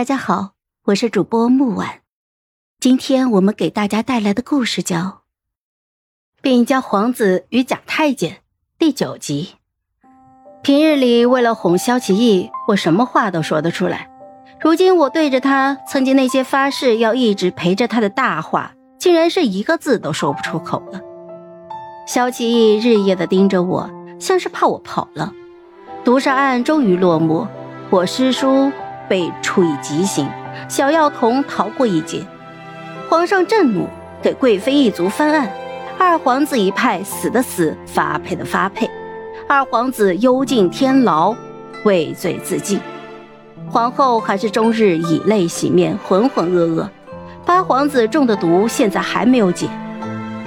大家好，我是主播木婉。今天我们给大家带来的故事叫《病娇皇子与假太监》第九集。平日里为了哄萧启义，我什么话都说得出来。如今我对着他曾经那些发誓要一直陪着他的大话，竟然是一个字都说不出口了。萧启义日夜的盯着我，像是怕我跑了。毒杀案终于落幕，我师叔。被处以极刑，小药童逃过一劫。皇上震怒，给贵妃一族翻案。二皇子一派死的死，发配的发配。二皇子幽禁天牢，畏罪自尽。皇后还是终日以泪洗面，浑浑噩噩。八皇子中的毒现在还没有解。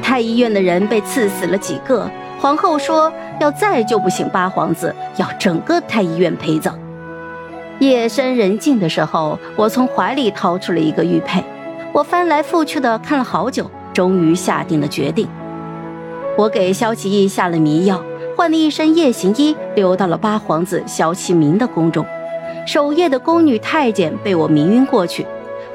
太医院的人被刺死了几个。皇后说要再救不醒八皇子，要整个太医院陪葬。夜深人静的时候，我从怀里掏出了一个玉佩，我翻来覆去的看了好久，终于下定了决定。我给萧启义下了迷药，换了一身夜行衣，溜到了八皇子萧启明的宫中。守夜的宫女太监被我迷晕过去。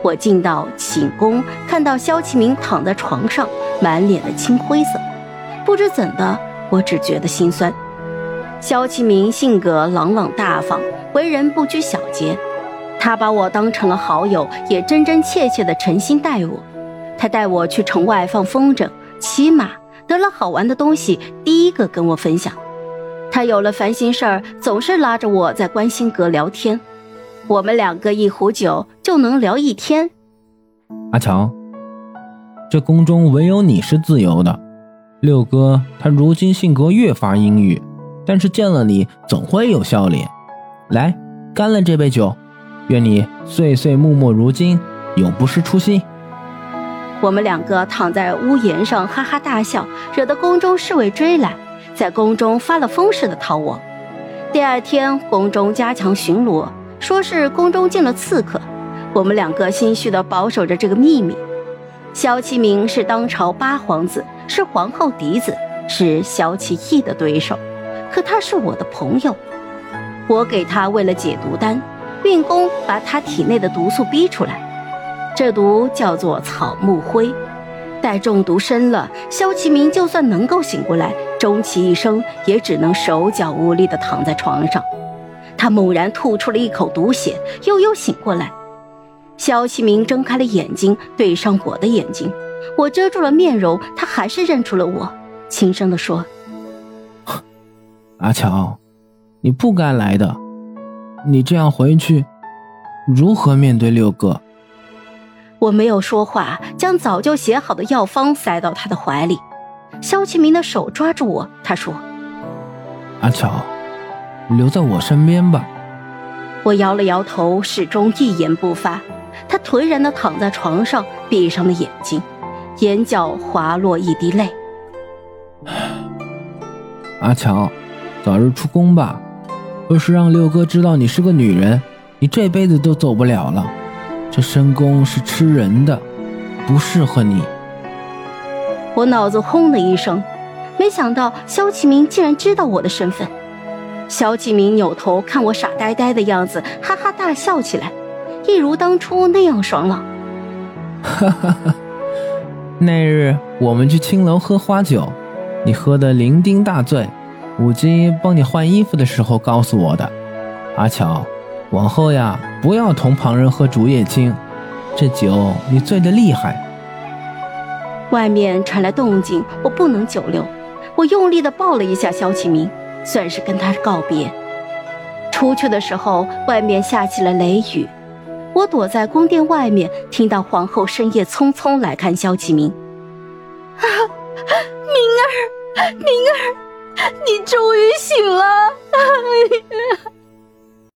我进到寝宫，看到萧启明躺在床上，满脸的青灰色。不知怎的，我只觉得心酸。萧其明性格朗朗大方。为人不拘小节，他把我当成了好友，也真真切切的诚心待我。他带我去城外放风筝、骑马，得了好玩的东西，第一个跟我分享。他有了烦心事儿，总是拉着我在观星阁聊天。我们两个一壶酒就能聊一天。阿强，这宫中唯有你是自由的。六哥他如今性格越发阴郁，但是见了你总会有笑脸。来，干了这杯酒，愿你岁岁暮暮如今，永不失初心。我们两个躺在屋檐上哈哈大笑，惹得宫中侍卫追来，在宫中发了疯似的逃我。第二天，宫中加强巡逻，说是宫中进了刺客。我们两个心虚的保守着这个秘密。萧其明是当朝八皇子，是皇后嫡子，是萧其义的对手，可他是我的朋友。我给他喂了解毒丹，运功把他体内的毒素逼出来。这毒叫做草木灰，待中毒深了，萧启明就算能够醒过来，终其一生也只能手脚无力地躺在床上。他猛然吐出了一口毒血，悠悠醒过来。萧启明睁开了眼睛，对上我的眼睛，我遮住了面容，他还是认出了我，轻声地说：“阿乔。”你不该来的，你这样回去，如何面对六哥？我没有说话，将早就写好的药方塞到他的怀里。肖其明的手抓住我，他说：“阿乔，留在我身边吧。”我摇了摇头，始终一言不发。他颓然地躺在床上，闭上了眼睛，眼角滑落一滴泪。阿乔，早日出宫吧。若是让六哥知道你是个女人，你这辈子都走不了了。这深宫是吃人的，不适合你。我脑子轰的一声，没想到萧启明竟然知道我的身份。萧启明扭头看我傻呆呆的样子，哈哈大笑起来，一如当初那样爽朗。哈哈哈！那日我们去青楼喝花酒，你喝得酩酊大醉。武姬帮你换衣服的时候告诉我的，阿巧，往后呀不要同旁人喝竹叶青，这酒你醉得厉害。外面传来动静，我不能久留，我用力地抱了一下萧启明，算是跟他告别。出去的时候，外面下起了雷雨，我躲在宫殿外面，听到皇后深夜匆匆来看萧启明。啊，明儿，明儿。你终于醒了！